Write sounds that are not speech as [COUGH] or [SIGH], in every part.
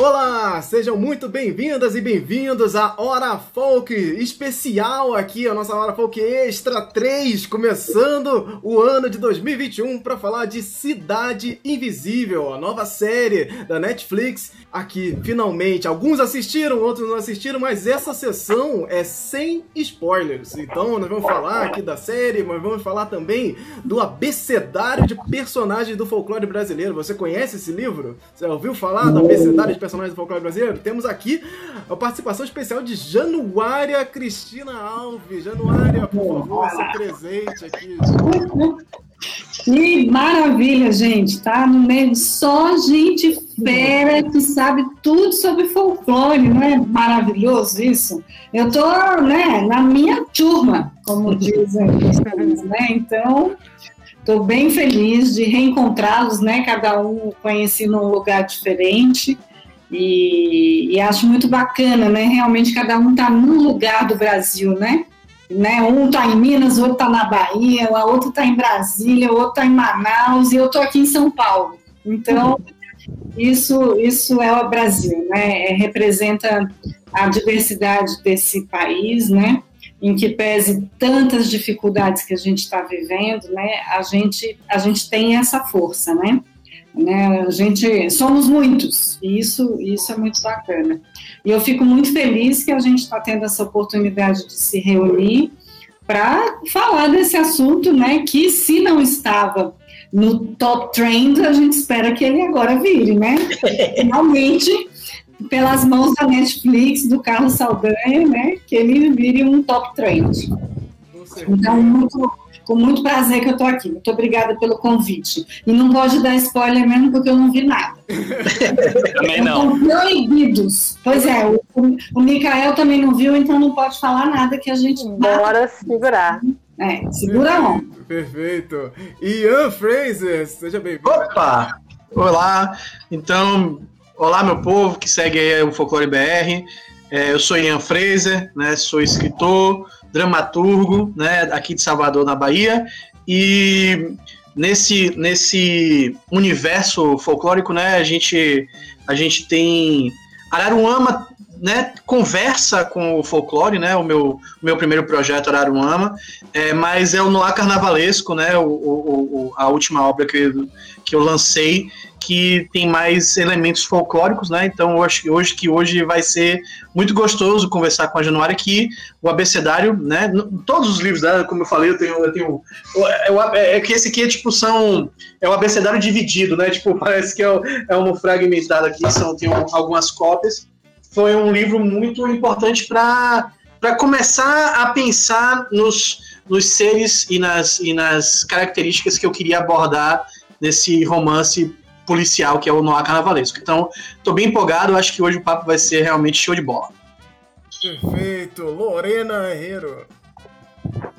Olá, sejam muito bem-vindas e bem-vindos à Hora Folk especial aqui, a nossa Hora Folk Extra 3, começando o ano de 2021 para falar de Cidade Invisível, a nova série da Netflix. Aqui, finalmente, alguns assistiram, outros não assistiram, mas essa sessão é sem spoilers. Então, nós vamos falar aqui da série, mas vamos falar também do abecedário de personagens do folclore brasileiro. Você conhece esse livro? Você ouviu falar do abecedário de personagens personagens do folclore brasileiro, temos aqui a participação especial de Januária Cristina Alves. Januária, por favor, se presente aqui. Que maravilha, gente, tá? No meio só gente fera que sabe tudo sobre folclore, não é maravilhoso isso? Eu tô, né, na minha turma, como dizem né? Então, tô bem feliz de reencontrá-los, né? Cada um conhecido num lugar diferente. E, e, acho muito bacana, né? Realmente cada um está num lugar do Brasil, né? né? Um está em Minas, outro está na Bahia, outro está em Brasília, o outro está em Manaus e eu estou aqui em São Paulo. Então, isso, isso é o Brasil, né? É, representa a diversidade desse país, né? Em que pese tantas dificuldades que a gente está vivendo, né? A gente, a gente tem essa força, né? Né? A gente somos muitos e isso isso é muito bacana. E eu fico muito feliz que a gente está tendo essa oportunidade de se reunir para falar desse assunto, né? Que se não estava no top trend, a gente espera que ele agora vire, né? [LAUGHS] Finalmente, pelas mãos da Netflix, do Carlos Saldanha, né? Que ele vire um top trend. Então, muito, com muito prazer que eu estou aqui. Muito obrigada pelo convite. E não pode dar spoiler mesmo, porque eu não vi nada. [LAUGHS] também não. Estão proibidos. Pois é, o, o Mikael também não viu, então não pode falar nada que a gente. Bora segurar. É, segura a onda. Perfeito. Ian Fraser, seja bem-vindo. Opa! Olá. Então, olá, meu povo que segue o Folclore BR. É, eu sou Ian Fraser, né, sou escritor, dramaturgo, né, aqui de Salvador, na Bahia, e nesse, nesse universo folclórico, né, a gente, a gente tem Araruama, né, conversa com o folclore, né, o meu, meu primeiro projeto Araruama, é, mas é o Noir Carnavalesco, né, o, o, o, a última obra que, que eu lancei, que tem mais elementos folclóricos, né? Então eu acho que hoje que hoje vai ser muito gostoso conversar com a Januária que o abecedário, né? Todos os livros dela, como eu falei, eu tenho, eu tenho é, é que esse aqui é tipo são é o abecedário dividido, né? Tipo [LAUGHS] parece que é, é um fragmentado aqui, são tem algumas cópias. Foi um livro muito importante para para começar a pensar nos, nos seres e nas, e nas características que eu queria abordar nesse romance policial que é o Noir Carnavalesco. Então, tô bem empolgado, acho que hoje o papo vai ser realmente show de bola. Perfeito. Lorena Herrero.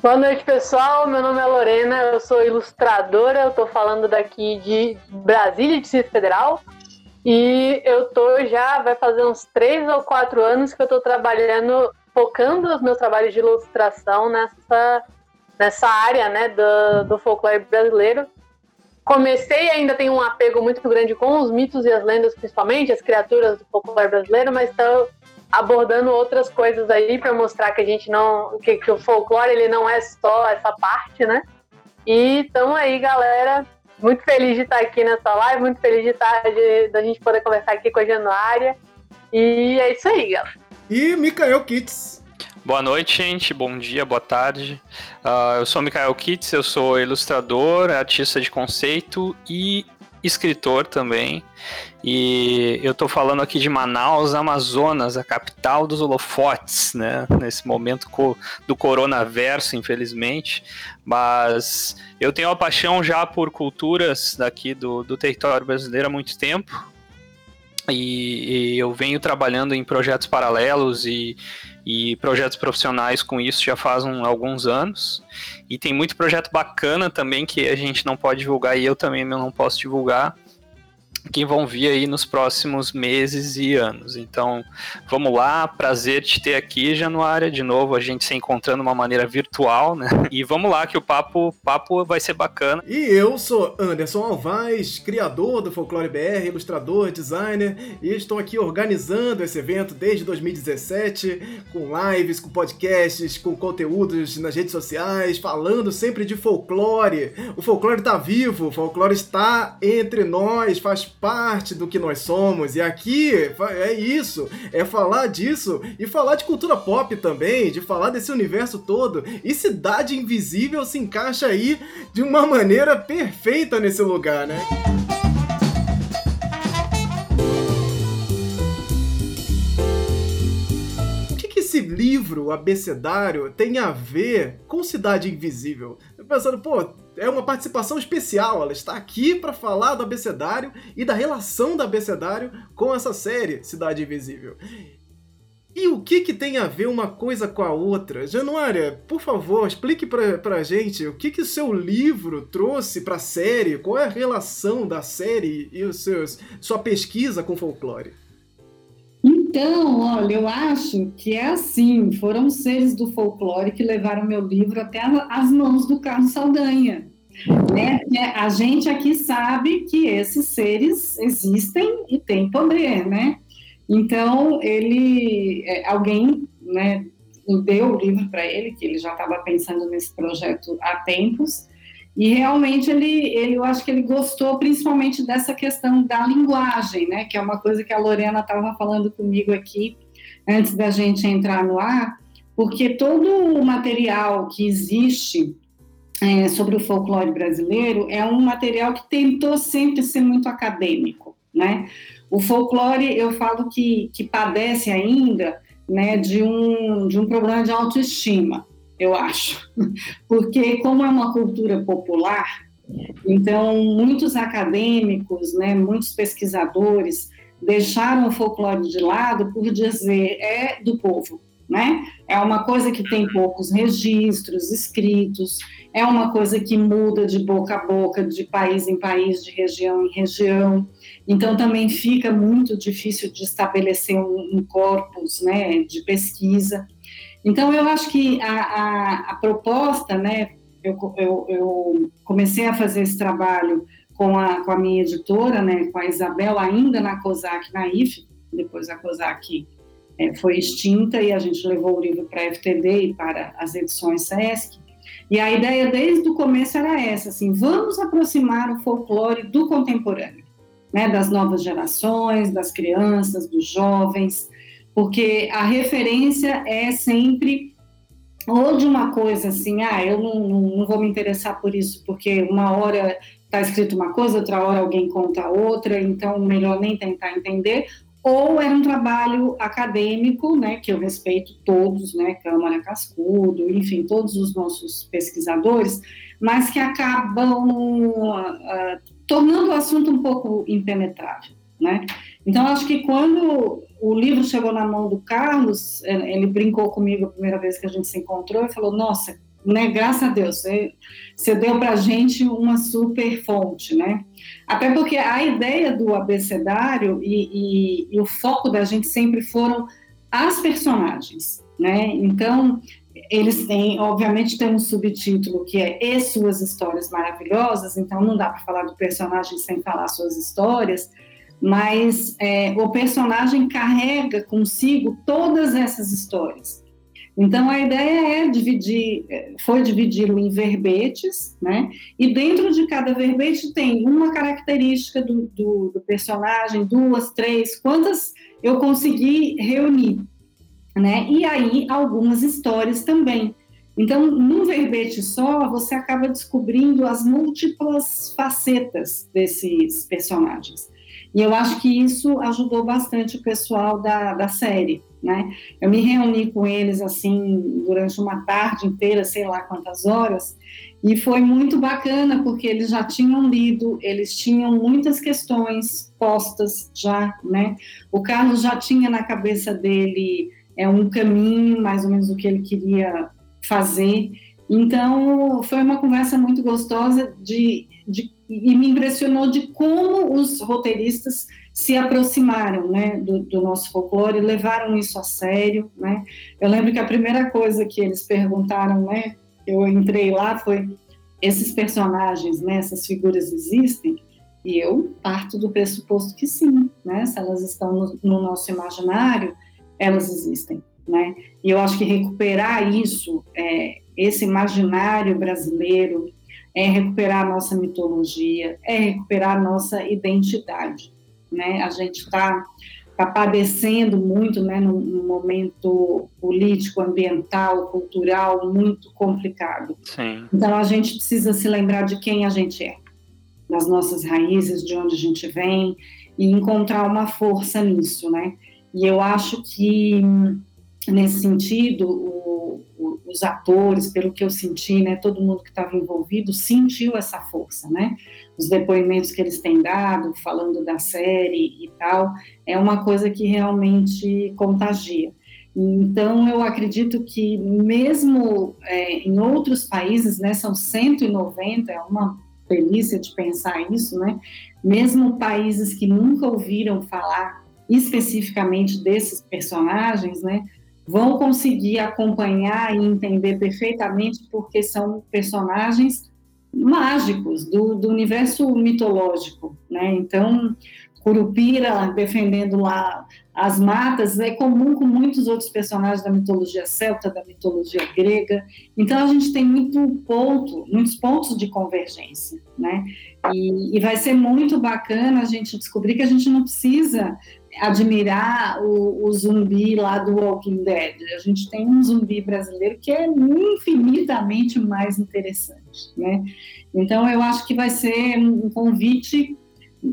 Boa noite, pessoal. Meu nome é Lorena, eu sou ilustradora, eu tô falando daqui de Brasília, Distrito Federal. E eu tô já, vai fazer uns três ou quatro anos que eu tô trabalhando, focando os meus trabalhos de ilustração nessa, nessa área, né, do, do folclore brasileiro comecei ainda tenho um apego muito grande com os mitos e as lendas, principalmente as criaturas do folclore brasileiro, mas estou abordando outras coisas aí para mostrar que a gente não, que, que, o folclore ele não é só essa parte, né? E estamos aí, galera. Muito feliz de estar aqui nessa live, muito feliz de estar de, da gente poder conversar aqui com a Januária. E é isso aí, galera. E Mikael Kits. Boa noite, gente. Bom dia, boa tarde. Uh, eu sou Mikael Kitts, eu sou ilustrador, artista de conceito e escritor também. E eu estou falando aqui de Manaus, Amazonas, a capital dos holofotes, né? Nesse momento do coronavirus, infelizmente. Mas eu tenho uma paixão já por culturas daqui do, do território brasileiro há muito tempo. E, e eu venho trabalhando em projetos paralelos e, e projetos profissionais com isso já faz um, alguns anos. E tem muito projeto bacana também que a gente não pode divulgar e eu também não posso divulgar. Que vão vir aí nos próximos meses e anos. Então, vamos lá, prazer te ter aqui, Januária, de novo, a gente se encontrando de uma maneira virtual, né? E vamos lá, que o papo, papo vai ser bacana. E eu sou Anderson Alvaz, criador do Folclore BR, ilustrador, designer, e estou aqui organizando esse evento desde 2017, com lives, com podcasts, com conteúdos nas redes sociais, falando sempre de folclore. O folclore está vivo, o folclore está entre nós, faz parte do que nós somos. E aqui é isso, é falar disso e falar de cultura pop também, de falar desse universo todo. E Cidade Invisível se encaixa aí de uma maneira perfeita nesse lugar, né? Esse livro abecedário tem a ver com Cidade Invisível? Pensando, pô, é uma participação especial. Ela está aqui para falar do abecedário e da relação do abecedário com essa série Cidade Invisível. E o que, que tem a ver uma coisa com a outra? Januária, por favor, explique pra, pra gente o que, que seu livro trouxe pra série, qual é a relação da série e os seus, sua pesquisa com folclore. Então, olha, eu acho que é assim, foram seres do folclore que levaram meu livro até as mãos do Carlos Saldanha. Né? A gente aqui sabe que esses seres existem e têm poder, né? Então, ele, é, alguém, né, deu o livro para ele, que ele já estava pensando nesse projeto há tempos, e realmente ele, ele, eu acho que ele gostou principalmente dessa questão da linguagem, né? Que é uma coisa que a Lorena estava falando comigo aqui antes da gente entrar no ar, porque todo o material que existe é, sobre o folclore brasileiro é um material que tentou sempre ser muito acadêmico, né? O folclore, eu falo que, que padece ainda né, de, um, de um problema de autoestima eu acho. Porque, como é uma cultura popular, então muitos acadêmicos, né, muitos pesquisadores deixaram o folclore de lado por dizer é do povo, né? É uma coisa que tem poucos registros escritos, é uma coisa que muda de boca a boca, de país em país, de região em região. Então também fica muito difícil de estabelecer um, um corpus, né, de pesquisa. Então, eu acho que a, a, a proposta, né, eu, eu, eu, comecei a fazer esse trabalho com a, com a minha editora, né, com a Isabel, ainda na COSAC, na IF, depois a COSAC é, foi extinta e a gente levou o livro para a FTD e para as edições SESC. E a ideia desde o começo era essa, assim, vamos aproximar o folclore do contemporâneo, né, das novas gerações, das crianças, dos jovens, porque a referência é sempre ou de uma coisa assim, ah, eu não, não vou me interessar por isso, porque uma hora está escrito uma coisa, outra hora alguém conta outra, então melhor nem tentar entender, ou era um trabalho acadêmico, né, que eu respeito todos, né, Câmara Cascudo, enfim, todos os nossos pesquisadores, mas que acabam uh, tornando o assunto um pouco impenetrável, né? Então, acho que quando o livro chegou na mão do Carlos, é, ele brincou comigo a primeira vez que a gente se encontrou e falou: Nossa, né, graças a Deus, você, você deu para a gente uma super fonte, né? Até porque a ideia do abecedário e, e, e o foco da gente sempre foram as personagens, né? Então, eles têm, obviamente, tem um subtítulo que é E Suas Histórias Maravilhosas, então não dá para falar do personagem sem falar suas histórias, mas é, o personagem carrega consigo todas essas histórias. Então a ideia é dividir, é, foi dividi-lo em verbetes, né? E dentro de cada verbete tem uma característica do, do, do personagem, duas, três, quantas eu consegui reunir, né? E aí algumas histórias também. Então, num verbete só, você acaba descobrindo as múltiplas facetas desses personagens. E eu acho que isso ajudou bastante o pessoal da, da série, né? Eu me reuni com eles, assim, durante uma tarde inteira, sei lá quantas horas, e foi muito bacana, porque eles já tinham lido, eles tinham muitas questões postas já, né? O Carlos já tinha na cabeça dele é, um caminho, mais ou menos o que ele queria fazer, então foi uma conversa muito gostosa de, de e me impressionou de como os roteiristas se aproximaram né, do, do, nosso folclore, levaram isso a sério. Né? Eu lembro que a primeira coisa que eles perguntaram, né, eu entrei lá, foi esses personagens, né, essas figuras existem? E eu parto do pressuposto que sim, né? Se elas estão no, no nosso imaginário, elas existem, né? E eu acho que recuperar isso, é, esse imaginário brasileiro, é recuperar a nossa mitologia, é recuperar a nossa identidade, né? A gente está tá padecendo muito, né, num, num, momento político, ambiental, cultural muito complicado. Sim. Então a gente precisa se lembrar de quem a gente é, das nossas raízes, de onde a gente vem e encontrar uma força nisso, né? E eu acho que nesse sentido o, os atores, pelo que eu senti, né, todo mundo que estava envolvido sentiu essa força, né? Os depoimentos que eles têm dado, falando da série e tal, é uma coisa que realmente contagia. Então, eu acredito que mesmo é, em outros países, né, são 190, é uma delícia de pensar isso, né? Mesmo países que nunca ouviram falar especificamente desses personagens, né, vão conseguir acompanhar e entender perfeitamente porque são personagens mágicos do, do universo mitológico, né? Então, Curupira defendendo lá as matas é comum com muitos outros personagens da mitologia celta, da mitologia grega. Então a gente tem muito ponto, muitos pontos de convergência, né? E, e vai ser muito bacana a gente descobrir que a gente não precisa admirar o, o, zumbi lá do Walking Dead. A gente tem um zumbi brasileiro que é infinitamente mais interessante, né? Então eu acho que vai ser um convite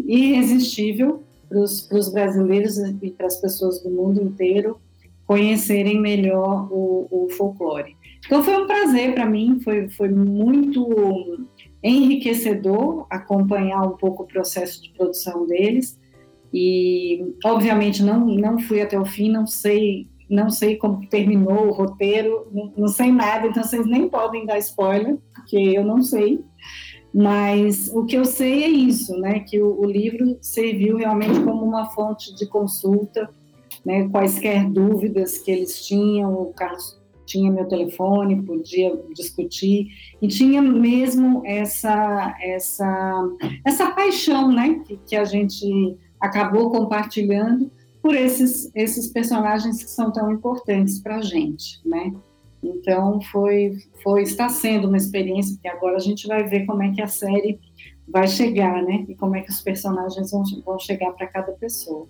irresistível para os brasileiros e para as pessoas do mundo inteiro conhecerem melhor o, o folclore. Então foi um prazer para mim, foi, foi muito enriquecedor acompanhar um pouco o processo de produção deles e obviamente não não fui até o fim, não sei não sei como terminou o roteiro, não, sei nada, então vocês nem podem dar spoiler, porque eu não sei. Mas o que eu sei é isso, né? Que o, o livro serviu realmente como uma fonte de consulta, né? Quaisquer dúvidas que eles tinham, o Carlos tinha meu telefone, podia discutir e tinha mesmo essa essa essa paixão, né? Que, que a gente acabou compartilhando por esses, esses personagens que são tão importantes para a gente, né? Então foi, foi, está sendo uma experiência que agora a gente vai ver como é que a série vai chegar, né? E como é que os personagens vão, vão chegar para cada pessoa.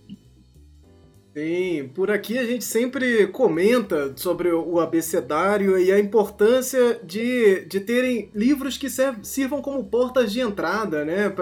Sim, por aqui a gente sempre comenta sobre o abecedário e a importância de, de terem livros que sirvam como portas de entrada, né,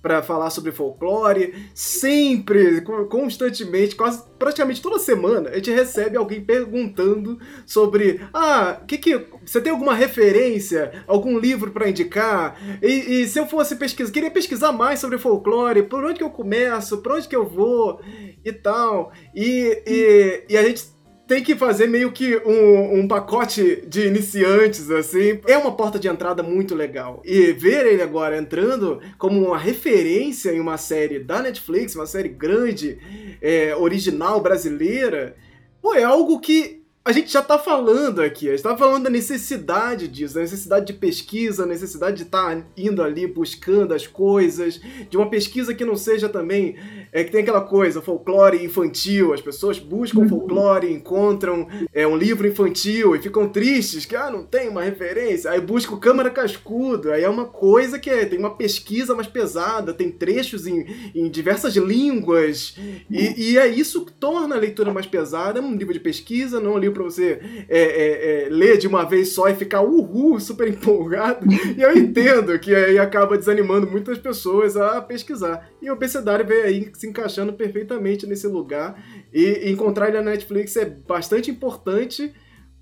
para falar sobre folclore. Sempre, constantemente, quase praticamente toda semana, a gente recebe alguém perguntando sobre: ah, que que você tem alguma referência, algum livro para indicar? E, e, se eu fosse pesquisar, queria pesquisar mais sobre folclore, por onde que eu começo, por onde que eu vou e tal. E, e, e a gente tem que fazer meio que um, um, pacote de iniciantes, assim. É uma porta de entrada muito legal. E ver ele agora entrando como uma referência em uma série da Netflix, uma série grande, é, original brasileira, pô, é algo que a gente já está falando aqui, a gente está falando da necessidade disso, da necessidade de pesquisa, a necessidade de estar tá indo ali buscando as coisas, de uma pesquisa que não seja também, é que tem aquela coisa, folclore infantil, as pessoas buscam uhum. folclore, encontram é, um livro infantil e ficam tristes, que ah, não tem uma referência, aí buscam Câmara Cascudo, aí é uma coisa que é, tem uma pesquisa mais pesada, tem trechos em, em diversas línguas, e, e é isso que torna a leitura mais pesada, é um livro de pesquisa, não é um livro você é, é, é, ler de uma vez só e ficar uhul, super empolgado. E eu entendo que aí acaba desanimando muitas pessoas a pesquisar. E o Obesidade veio aí se encaixando perfeitamente nesse lugar. E encontrar ele na Netflix é bastante importante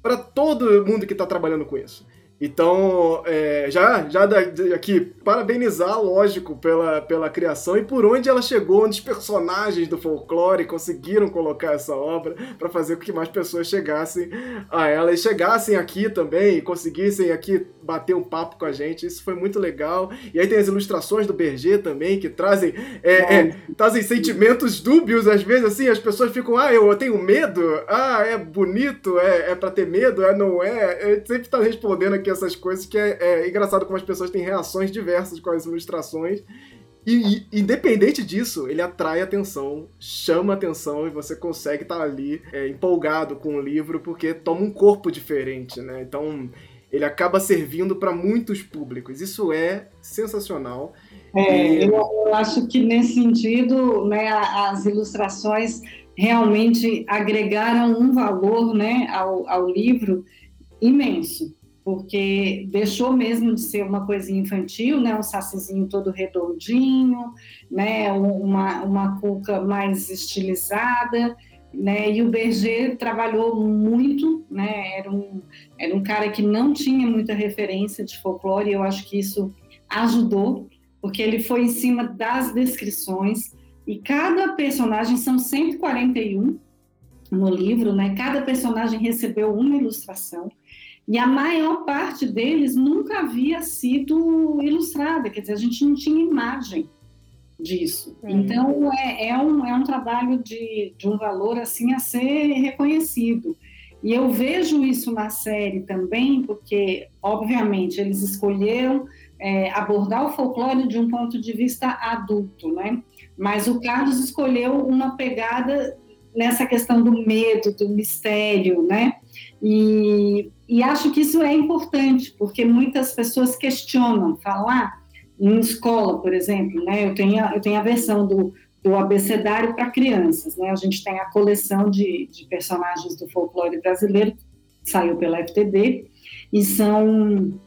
para todo mundo que está trabalhando com isso. Então, é, já, já aqui, parabenizar, lógico, pela, pela criação e por onde ela chegou, onde os personagens do folclore conseguiram colocar essa obra para fazer com que mais pessoas chegassem a ela e chegassem aqui também e conseguissem aqui bater um papo com a gente. Isso foi muito legal. E aí tem as ilustrações do Berger também, que trazem, é, é, trazem sentimentos dúbios, às vezes, assim, as pessoas ficam, ah, eu tenho medo, ah, é bonito, é, é para ter medo, é, não é. Eu sempre tá respondendo aqui essas coisas que é, é engraçado como as pessoas têm reações diversas com as ilustrações. E, e, independente disso, ele atrai atenção, chama atenção e você consegue estar tá ali é, empolgado com o livro porque toma um corpo diferente, né? Então ele acaba servindo para muitos públicos. Isso é sensacional. É, eu, eu, acho que nesse sentido, né, as ilustrações realmente agregaram um valor, né, ao, ao livro imenso porque deixou mesmo de ser uma coisinha infantil, né, um sacizinho todo redondinho, né, uma, uma cuca mais estilizada, né, e o Berger trabalhou muito, né, era um, era um cara que não tinha muita referência de folclore, e eu acho que isso ajudou, porque ele foi em cima das descrições, e cada personagem, são 141 no livro, né, cada personagem recebeu uma ilustração, e a maior parte deles nunca havia sido ilustrada, quer dizer, a gente não tinha imagem disso. Então, é, é, um, é um trabalho de, de um valor assim a ser reconhecido. E eu vejo isso na série também, porque, obviamente, eles escolheram é, abordar o folclore de um ponto de vista adulto, né? Mas o Carlos escolheu uma pegada nessa questão do medo, do mistério, né? E, e acho que isso é importante, porque muitas pessoas questionam, falam, ah, em escola, por exemplo, né? Eu tenho, eu tenho a versão do, do abecedário para crianças, né? A gente tem a coleção de, de personagens do folclore brasileiro, saiu pela FTD, e são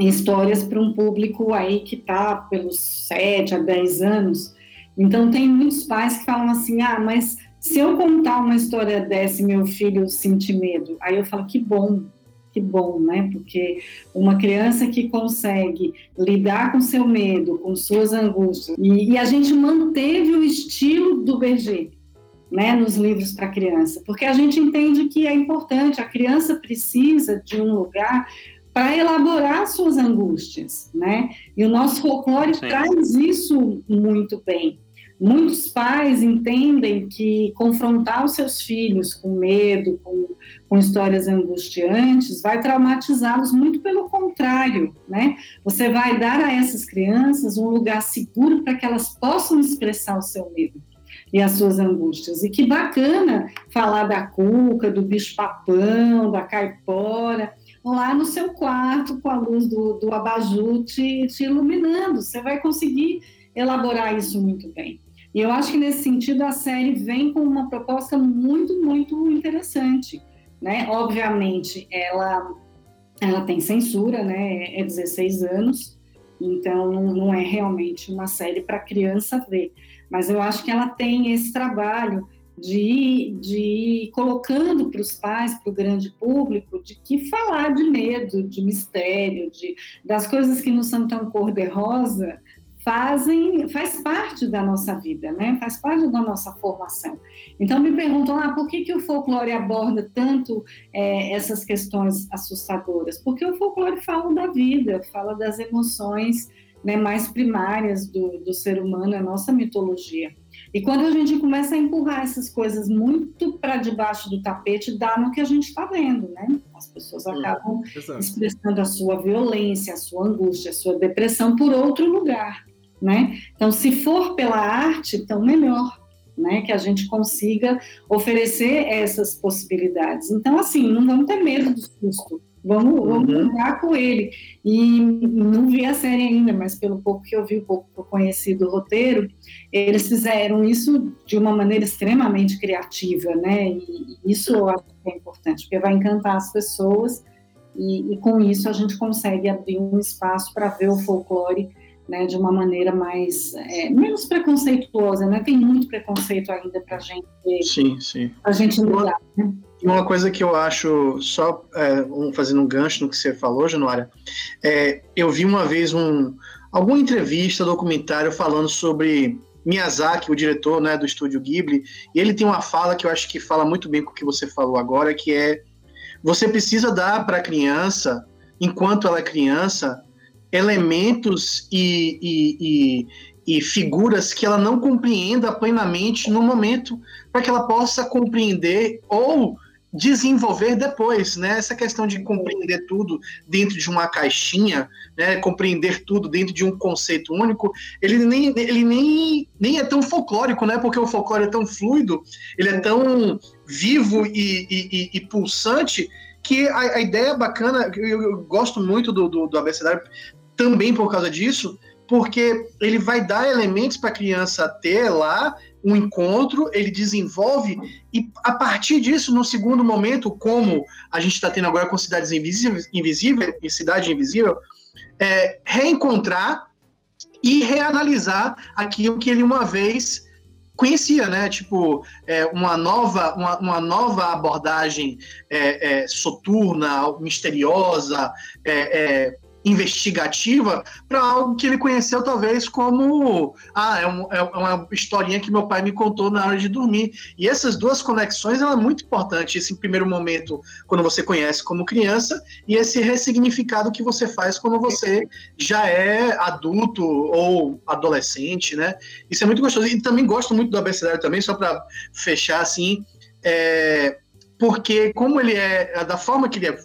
histórias para um público aí que está pelos 7 a 10 anos. Então, tem muitos pais que falam assim: ah, mas se eu contar uma história dessa e meu filho sentir medo, aí eu falo que bom, que bom, né? Porque uma criança que consegue lidar com seu medo, com suas angústias, e, e a gente manteve o estilo do Berger, né, nos livros para criança, porque a gente entende que é importante, a criança precisa de um lugar para elaborar suas angústias, né? E o nosso folclore Sim. traz isso muito bem. Muitos pais entendem que confrontar os seus filhos com medo, com, com histórias angustiantes, vai traumatizá-los, muito pelo contrário, né? Você vai dar a essas crianças um lugar seguro para que elas possam expressar o seu medo e as suas angústias. E que bacana falar da cuca, do bicho-papão, da caipora, lá no seu quarto, com a luz do, do abajur te, te iluminando. Você vai conseguir elaborar isso muito bem. E eu acho que nesse sentido a série vem com uma proposta muito, muito interessante, né? Obviamente, ela ela tem censura, né? É 16 anos, então não, é realmente uma série para criança ver. Mas eu acho que ela tem esse trabalho de, de ir colocando para os pais, para o grande público, de que falar de medo, de mistério, de, das coisas que não são tão cor-de-rosa, fazem, faz parte da nossa vida, né? faz parte da nossa formação. Então me perguntam, ah, por que, que o folclore aborda tanto é, essas questões assustadoras? Porque o folclore fala da vida, fala das emoções né, mais primárias do, do ser humano, a nossa mitologia. E quando a gente começa a empurrar essas coisas muito para debaixo do tapete, dá no que a gente está vendo, né? As pessoas acabam expressando a sua violência, a sua angústia, a sua depressão por outro lugar né? Então, se for pela arte, então melhor, né? Que a gente consiga oferecer essas possibilidades. Então, assim, não vamos ter medo do susto. Vamos, vamos uhum. com ele. E não vi a série ainda, mas pelo pouco que eu vi, o pouco que eu conheci do roteiro, eles fizeram isso de uma maneira extremamente criativa, né? E isso eu acho que é importante, porque vai encantar as pessoas e, e com isso a gente consegue abrir um espaço para ver o folclore né, de uma maneira mais é, menos preconceituosa, né? Tem muito preconceito ainda para gente, sim, sim. a gente mudar. Né? E uma coisa que eu acho, só é, um, fazendo um gancho no que você falou, Januária, é, eu vi uma vez um, alguma entrevista, documentário falando sobre Miyazaki, o diretor né, do estúdio Ghibli, e ele tem uma fala que eu acho que fala muito bem com o que você falou agora, que é você precisa dar para a criança, enquanto ela é criança, elementos e, e, e, e, figuras que ela não compreenda plenamente no momento, para que ela possa compreender ou desenvolver depois, né? Essa questão de compreender tudo dentro de uma caixinha, né? Compreender tudo dentro de um conceito único, ele nem, ele nem, nem é tão folclórico, né? Porque o folclore é tão fluido, ele é tão vivo e, e, e pulsante que a, a, ideia bacana, eu, eu gosto muito do, do, do abecedário também por causa disso, porque ele vai dar elementos para a criança ter lá um encontro, ele desenvolve, e a partir disso, no segundo momento, como a gente está tendo agora com Cidades Invisíveis, invisível, e Cidade Invisível, é, reencontrar e reanalisar aquilo que ele uma vez conhecia, né? Tipo, é, uma, nova, uma, uma nova abordagem é, é, soturna, misteriosa, é, é, investigativa para algo que ele conheceu talvez como ah é, um, é, uma historinha que meu pai me contou na hora de dormir. E essas duas conexões ela é muito importante. Esse primeiro momento quando você conhece como criança e esse ressignificado que você faz quando você já é adulto ou adolescente né? Isso é muito gostoso. E também gosto muito do abecedário também só para fechar assim é, porque como ele é da forma que ele é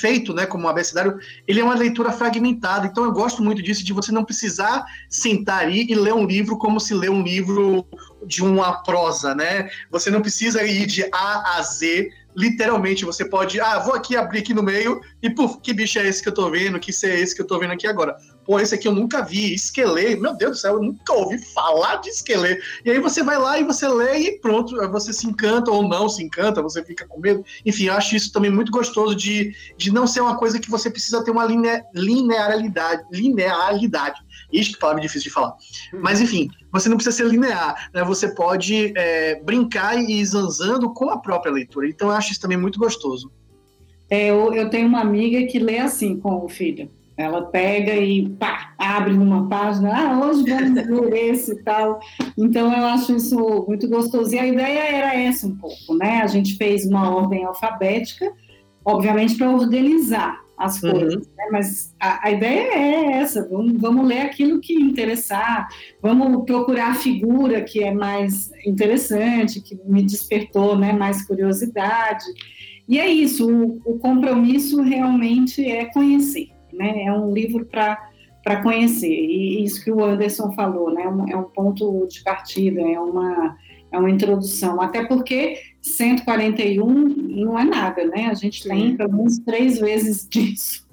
feito, né, como um abecedário, ele é uma leitura fragmentada. Então eu gosto muito disso, de você não precisar sentar aí e ler um livro como se lê um livro de uma prosa, né? Você não precisa ir de A a Z literalmente, você pode, ah, vou aqui abrir aqui no meio e, puf, que bicho é esse que eu tô vendo? Que ser é esse que eu tô vendo aqui agora? Pô, esse aqui eu nunca vi, esquelê, meu Deus do céu, eu nunca ouvi falar de esquelê. E aí você vai lá e você lê e pronto, você se encanta ou não se encanta, você fica com medo. Enfim, eu acho isso também muito gostoso de, de não ser uma coisa que você precisa ter uma linearidade, linearidade. Isso que palavra difícil de falar. Hum. Mas enfim, você não precisa ser linear, né? Você pode é, brincar e ir zanzando com a própria leitura. Então eu acho isso também muito gostoso. É, eu, eu tenho uma amiga que lê assim com o filho. Ela pega e pá, abre numa página, ah, hoje vamos ler esse e tal. Então eu acho isso muito gostoso. E a ideia era essa um pouco, né? A gente fez uma ordem alfabética, obviamente para organizar as uhum. coisas. Uhum. Né? Mas a, a, ideia é essa: vamos, vamos ler aquilo que interessar, vamos procurar a figura que é mais interessante, que me despertou né, mais curiosidade. E é isso, o, o compromisso realmente é conhecer. Né? É um livro para para conhecer. E isso que o Anderson falou, né? É um ponto de partida, é uma, é uma introdução. Até porque 141 não é nada, né? A gente tem pelo menos três vezes [LAUGHS] disso.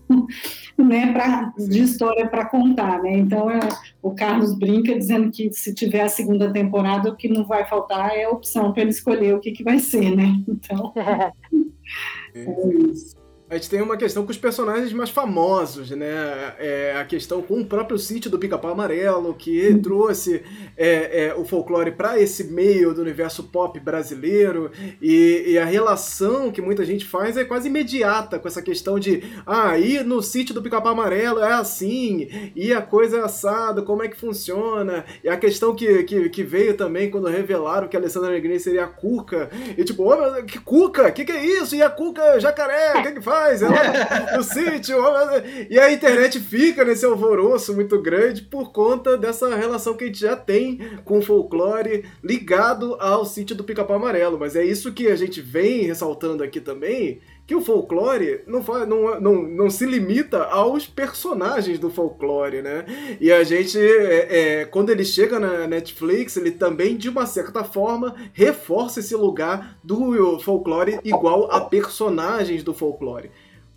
né, pra, de história para contar, né? Então é, o Carlos brinca dizendo que se tiver a segunda temporada, o que não vai faltar é a opção para ele escolher o que, que vai ser, né? Então [LAUGHS] é isso. A gente tem uma questão com os personagens mais famosos, né? É, a questão com o próprio sítio do Pica-Pau Amarelo, que trouxe é, é, o folclore para esse meio do universo pop brasileiro, e, e, a relação que muita gente faz é quase imediata com essa questão de ah, ir no sítio do Pica-Pau Amarelo é assim, e a coisa é assada, como é que funciona, e a questão que, que, que veio também quando revelaram que a Alessandra Negrini seria a Cuca, e tipo, oh, que Cuca? O que, que é isso? E a Cuca jacaré? O que, que faz? Faz? Ela no [LAUGHS] sítio. E a internet fica nesse alvoroço muito grande por conta dessa relação que a gente já tem com o folclore ligado ao sítio do Pica-Pau Amarelo. Mas é isso que a gente vem ressaltando aqui também que o folclore não, não, não, não se limita aos personagens do folclore, né? E a gente, é, é, quando ele chega na Netflix, ele também, de uma certa forma, reforça esse lugar do folclore igual a personagens do folclore.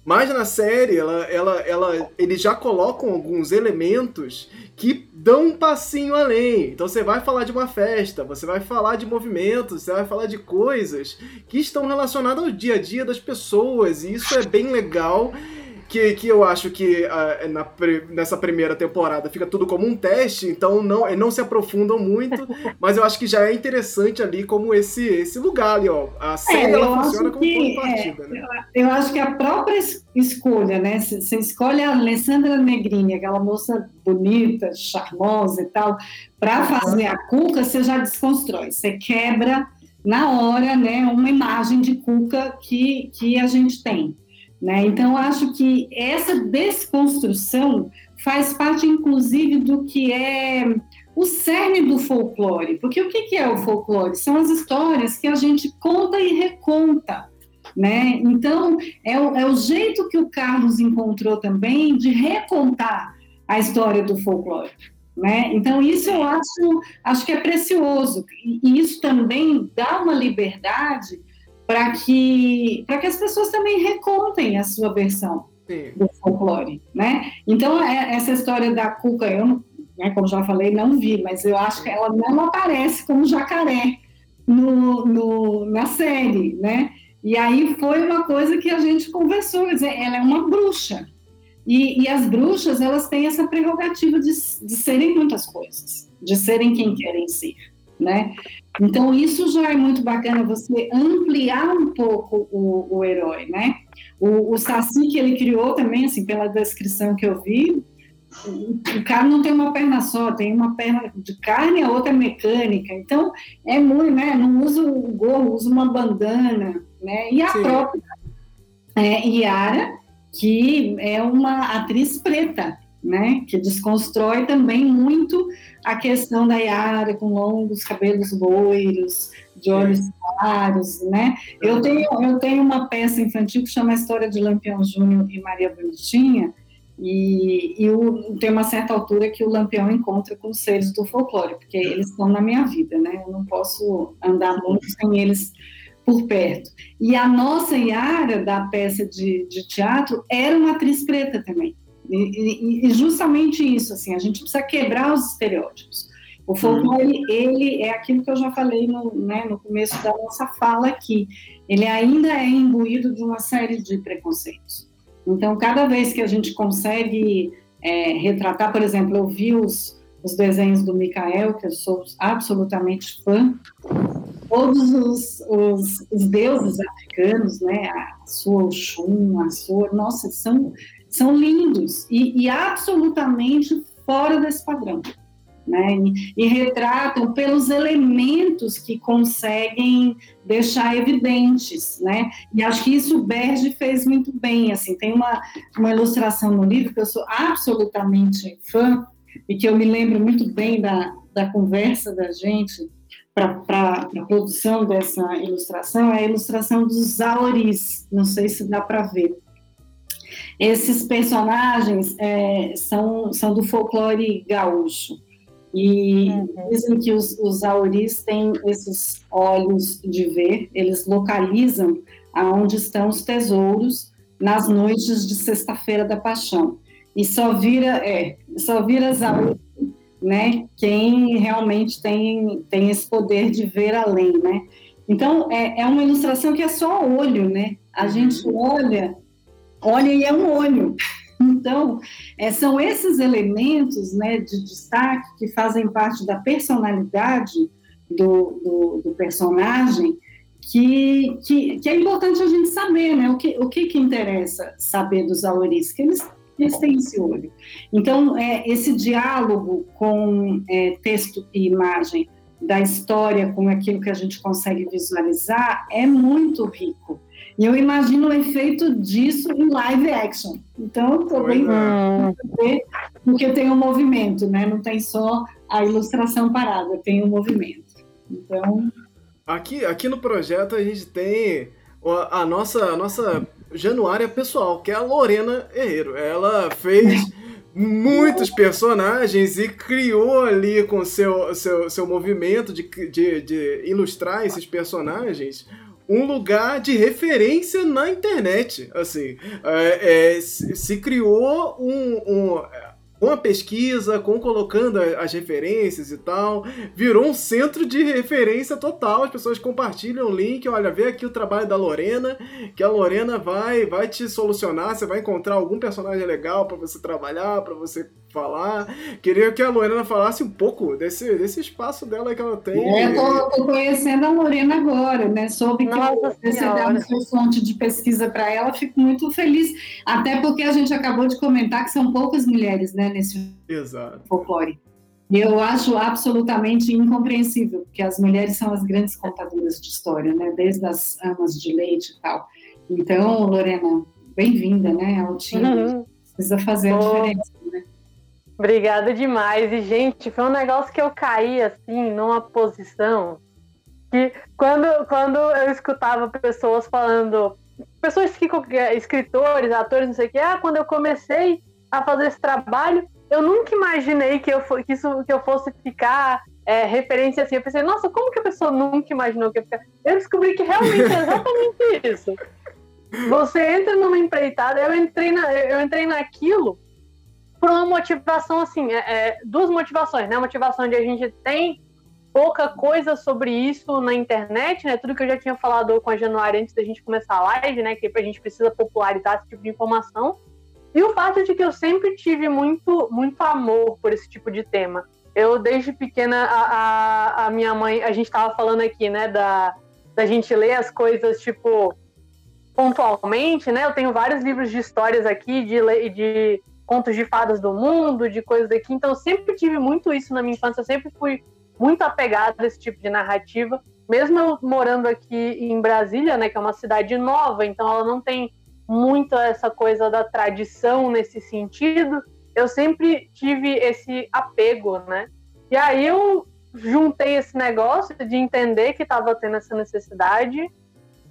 Mas na série, ela, ela, ela, eles já colocam alguns elementos que dão um passinho além. Então você vai falar de uma festa, você vai falar de movimentos, você vai falar de coisas que estão relacionadas ao dia a dia das pessoas. E isso é bem legal. Que, que eu acho que uh, na, nessa primeira temporada fica tudo como um teste, então não, não se aprofundam muito, [LAUGHS] mas eu acho que já é interessante ali como esse, esse lugar ali, ó. A série é, ela funciona como ponto de partida, é, né? Eu acho que a própria escolha, né? Você escolhe a Alessandra Negrini, aquela moça bonita, charmosa e tal, para fazer a Cuca, você já desconstrói, você quebra na hora, né, uma imagem de Cuca que, que a gente tem. Né? Então, acho que essa desconstrução faz parte, inclusive, do que é o cerne do folclore. Porque o que é o folclore? São as histórias que a gente conta e reconta. Né? Então, é o, é o jeito que o Carlos encontrou também de recontar a história do folclore. Né? Então, isso eu acho, acho que é precioso. E isso também dá uma liberdade para que, que as pessoas também recontem a sua versão Sim. do folclore, né? Então, é, essa história da Cuca, eu, né, como já falei, não vi, mas eu acho que ela não aparece como jacaré no, no, na série, né? E aí foi uma coisa que a gente conversou, dizer, ela é uma bruxa. E, e as bruxas, elas têm essa prerrogativa de, de serem muitas coisas, de serem quem querem ser né? Então, isso já é muito bacana, você ampliar um pouco o, o herói, né? O, o Saci que ele criou também, assim, pela descrição que eu vi, o cara não tem uma perna só, tem uma perna de carne e a outra é mecânica. Então, é muito, né? Não usa o gorro, usa uma bandana, né? E a Sim. própria é, Yara, que é uma atriz preta, né? Que desconstrói também muito a questão da Yara com longos cabelos loiros, de olhos claros, né? Eu tenho, eu tenho uma peça infantil que chama a História de Lampião Júnior e Maria Bonitinha, e, e o, tem uma certa altura que o Lampião encontra com os seres do folclore, porque eles estão na minha vida, né? Eu não posso andar muito sem eles por perto. E a nossa Yara, da peça de, de teatro, era uma atriz preta também. E, e, justamente isso, assim, a gente precisa quebrar os estereótipos. O folclore, uhum. ele é aquilo que eu já falei no, né, no começo da nossa fala aqui, ele ainda é imbuído de uma série de preconceitos. Então, cada vez que a gente consegue é, retratar, por exemplo, eu vi os, os desenhos do Micael, que eu sou absolutamente fã, todos os, os, os deuses africanos, né, a sua Oxum, a sua, nossa, são são lindos e, e absolutamente fora desse padrão. Né? E, retratam pelos elementos que conseguem deixar evidentes, né? E acho que isso o Berge fez muito bem, assim, tem uma, uma ilustração no livro que eu sou absolutamente fã e que eu me lembro muito bem da, da conversa da gente para a produção dessa ilustração, é a ilustração dos Zauris, não sei se dá para ver. Esses personagens é, são, são do folclore gaúcho. E uhum. dizem que os, os auris têm esses olhos de ver, eles localizam aonde estão os tesouros nas noites de sexta-feira da paixão. E só vira, é, só vira Zauri, né, quem realmente tem, tem esse poder de ver além, né? Então, é, é uma ilustração que é só olho, né? A uhum. gente olha e é um olho. [LAUGHS] Então, é, são esses elementos né, de destaque que fazem parte da personalidade do, do, do personagem que, que, que, é importante a gente saber, né? O que, o que, que interessa saber dos auris, que eles, eles têm esse olho. Então, é, esse diálogo com é, texto e imagem da história com aquilo que a gente consegue visualizar é muito rico. E eu imagino o efeito disso em live action. Então, estou bem é. porque tem um movimento, né? Não tem só a ilustração parada, tem um movimento. Então. Aqui, aqui no projeto a gente tem a nossa, a nossa Januária pessoal, que é a Lorena Herreiro. Ela fez muitos personagens e criou ali com seu, seu, seu movimento de, de, de ilustrar esses personagens um lugar de referência na internet. Assim, é, é, se, criou um, um, com a pesquisa, com colocando as referências e tal, virou um centro de referência total. As pessoas compartilham o link, olha, vê aqui o trabalho da Lorena, que a Lorena vai vai te solucionar, você vai encontrar algum personagem legal para você trabalhar, para você falar. Queria que a Lorena falasse um pouco desse, desse espaço dela que ela tem. É, eu tô, tô conhecendo a Lorena agora, né? Soube que Nossa você dá uma fonte de pesquisa para ela, fico muito feliz. Até porque a gente acabou de comentar que são poucas mulheres, né, nesse Exato. folclore. E eu acho absolutamente incompreensível, porque as mulheres são as grandes contadoras de história, né? Desde as amas de leite e tal. Então, Lorena, bem-vinda, né, ao time. Uhum. Precisa fazer a diferença. Obrigada demais. E, gente, foi um negócio que eu caí, assim, numa posição que quando, quando eu escutava pessoas falando, pessoas que, escritores, atores, não sei o que, ah, quando eu comecei a fazer esse trabalho, eu nunca imaginei que eu, que isso, que eu fosse ficar é, referência assim. Eu pensei, nossa, como que a pessoa nunca imaginou que eu ia ficar? Eu descobri que realmente é exatamente isso. Você entra numa empreitada, eu entrei, na, eu entrei naquilo por uma motivação assim, é, é, duas motivações, né? A motivação de a gente tem pouca coisa sobre isso na internet, né? Tudo que eu já tinha falado com a Januária antes da gente começar a live, né? Que a gente precisa popularizar esse tipo de informação. E o fato de que eu sempre tive muito, muito amor por esse tipo de tema. Eu, desde pequena, a, a, a minha mãe, a gente estava falando aqui, né, da, da gente ler as coisas, tipo, pontualmente, né? Eu tenho vários livros de histórias aqui, de, de contos de fadas do mundo, de coisas aqui. Então, eu sempre tive muito isso na minha infância. Eu sempre fui muito apegada a esse tipo de narrativa. Mesmo eu morando aqui em Brasília, né, que é uma cidade nova, então ela não tem muito essa coisa da tradição nesse sentido. Eu sempre tive esse apego, né? E aí eu juntei esse negócio de entender que estava tendo essa necessidade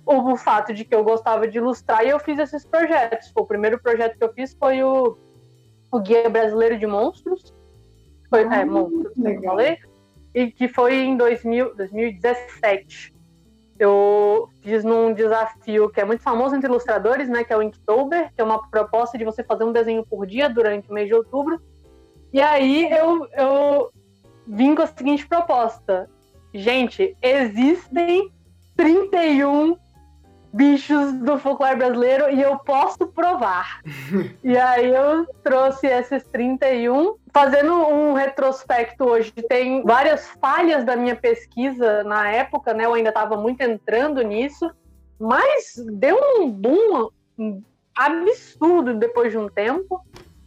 o, o fato de que eu gostava de ilustrar e eu fiz esses projetos. O primeiro projeto que eu fiz foi o, o Guia Brasileiro de Monstros. Foi, é, Ah, Monstros, que eu falei. E que foi em 2000, 2017. Eu fiz num desafio que é muito famoso entre ilustradores, né? Que é o Inktober, que é uma proposta de você fazer um desenho por dia durante o mês de outubro. E aí eu, eu vim com a seguinte proposta. Gente, existem 31 bichos do folclore brasileiro e eu posso provar. [LAUGHS] e aí eu trouxe esses 31. Fazendo um retrospecto hoje, tem várias falhas da minha pesquisa na época, né? Eu ainda estava muito entrando nisso, mas deu um boom absurdo depois de um tempo.